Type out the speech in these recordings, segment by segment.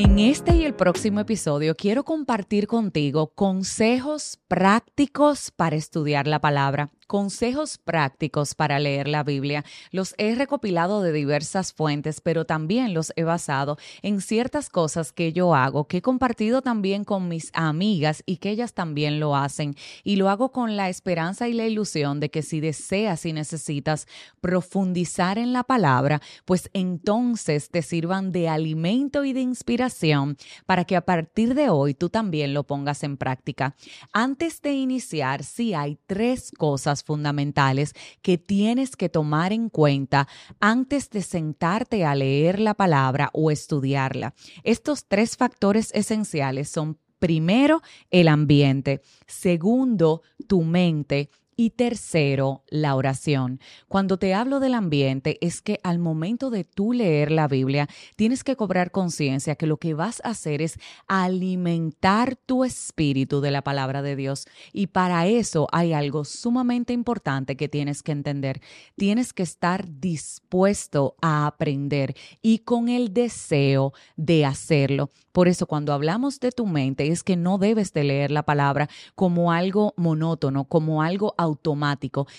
En este y el próximo episodio quiero compartir contigo consejos prácticos para estudiar la palabra consejos prácticos para leer la Biblia. Los he recopilado de diversas fuentes, pero también los he basado en ciertas cosas que yo hago, que he compartido también con mis amigas y que ellas también lo hacen. Y lo hago con la esperanza y la ilusión de que si deseas y necesitas profundizar en la palabra, pues entonces te sirvan de alimento y de inspiración para que a partir de hoy tú también lo pongas en práctica. Antes de iniciar, sí hay tres cosas fundamentales que tienes que tomar en cuenta antes de sentarte a leer la palabra o estudiarla. Estos tres factores esenciales son primero el ambiente, segundo tu mente y tercero, la oración. Cuando te hablo del ambiente es que al momento de tú leer la Biblia, tienes que cobrar conciencia que lo que vas a hacer es alimentar tu espíritu de la palabra de Dios. Y para eso hay algo sumamente importante que tienes que entender. Tienes que estar dispuesto a aprender y con el deseo de hacerlo. Por eso cuando hablamos de tu mente es que no debes de leer la palabra como algo monótono, como algo automático,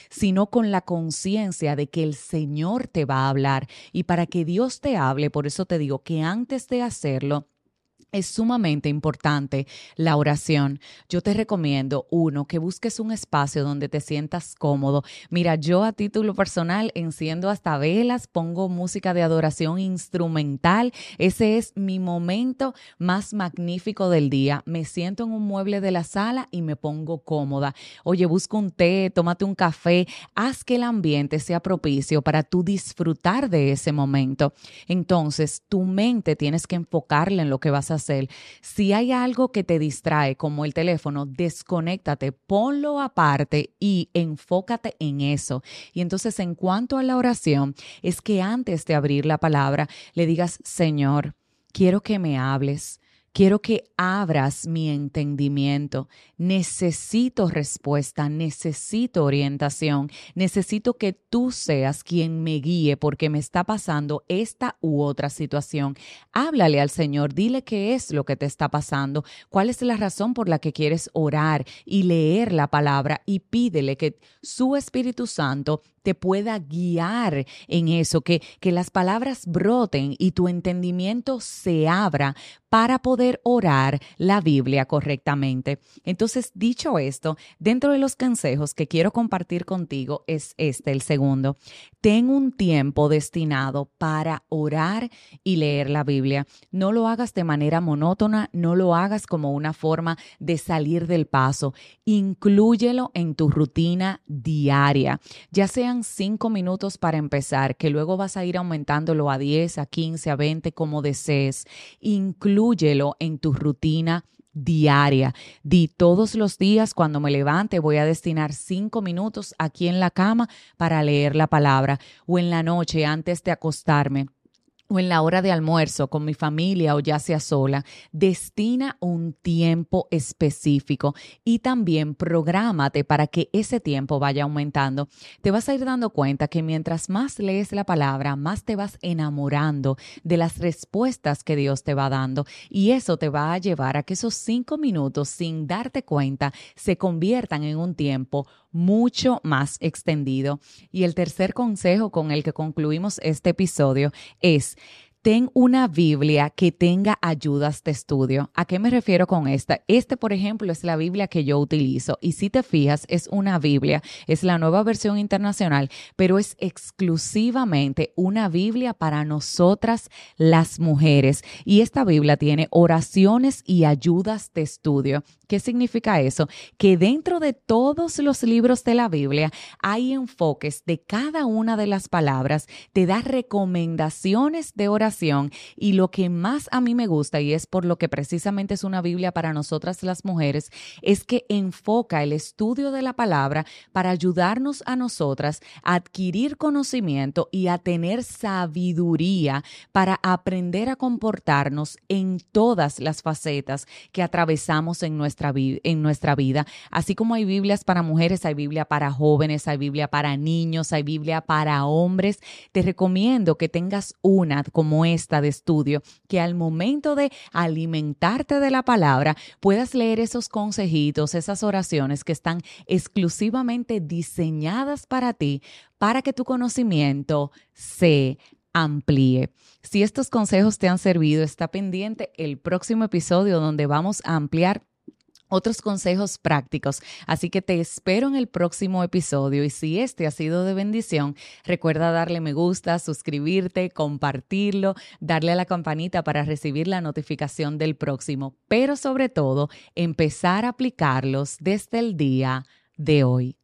sino con la conciencia de que el Señor te va a hablar. Y para que Dios te hable, por eso te digo que antes de hacerlo, es sumamente importante la oración. Yo te recomiendo, uno, que busques un espacio donde te sientas cómodo. Mira, yo a título personal enciendo hasta velas, pongo música de adoración instrumental. Ese es mi momento más magnífico del día. Me siento en un mueble de la sala y me pongo cómoda. Oye, busca un té, tómate un café, haz que el ambiente sea propicio para tú disfrutar de ese momento. Entonces, tu mente tienes que enfocarla en lo que vas a hacer. Si hay algo que te distrae, como el teléfono, desconéctate, ponlo aparte y enfócate en eso. Y entonces, en cuanto a la oración, es que antes de abrir la palabra, le digas, Señor, quiero que me hables. Quiero que abras mi entendimiento. Necesito respuesta, necesito orientación, necesito que tú seas quien me guíe porque me está pasando esta u otra situación. Háblale al Señor, dile qué es lo que te está pasando, cuál es la razón por la que quieres orar y leer la palabra y pídele que su Espíritu Santo te pueda guiar en eso, que, que las palabras broten y tu entendimiento se abra para poder orar la Biblia correctamente. Entonces, dicho esto, dentro de los consejos que quiero compartir contigo es este, el segundo. Ten un tiempo destinado para orar y leer la Biblia. No lo hagas de manera monótona, no lo hagas como una forma de salir del paso. Inclúyelo en tu rutina diaria, ya sean cinco minutos para empezar, que luego vas a ir aumentándolo a 10, a 15, a 20, como desees. Inclúyelo en tu rutina diaria. Di todos los días cuando me levante voy a destinar cinco minutos aquí en la cama para leer la palabra o en la noche antes de acostarme o en la hora de almuerzo con mi familia o ya sea sola, destina un tiempo específico y también prográmate para que ese tiempo vaya aumentando. Te vas a ir dando cuenta que mientras más lees la palabra, más te vas enamorando de las respuestas que Dios te va dando y eso te va a llevar a que esos cinco minutos sin darte cuenta se conviertan en un tiempo mucho más extendido. Y el tercer consejo con el que concluimos este episodio es ten una Biblia que tenga ayudas de estudio. ¿A qué me refiero con esta? Este, por ejemplo, es la Biblia que yo utilizo y si te fijas, es una Biblia, es la nueva versión internacional, pero es exclusivamente una Biblia para nosotras las mujeres. Y esta Biblia tiene oraciones y ayudas de estudio. ¿Qué significa eso? Que dentro de todos los libros de la Biblia hay enfoques de cada una de las palabras, te da recomendaciones de oración y lo que más a mí me gusta, y es por lo que precisamente es una Biblia para nosotras las mujeres, es que enfoca el estudio de la palabra para ayudarnos a nosotras a adquirir conocimiento y a tener sabiduría para aprender a comportarnos en todas las facetas que atravesamos en nuestra en nuestra vida. Así como hay Biblias para mujeres, hay Biblia para jóvenes, hay Biblia para niños, hay Biblia para hombres. Te recomiendo que tengas una como esta de estudio, que al momento de alimentarte de la palabra puedas leer esos consejitos, esas oraciones que están exclusivamente diseñadas para ti, para que tu conocimiento se amplíe. Si estos consejos te han servido, está pendiente el próximo episodio donde vamos a ampliar otros consejos prácticos. Así que te espero en el próximo episodio y si este ha sido de bendición, recuerda darle me gusta, suscribirte, compartirlo, darle a la campanita para recibir la notificación del próximo, pero sobre todo empezar a aplicarlos desde el día de hoy.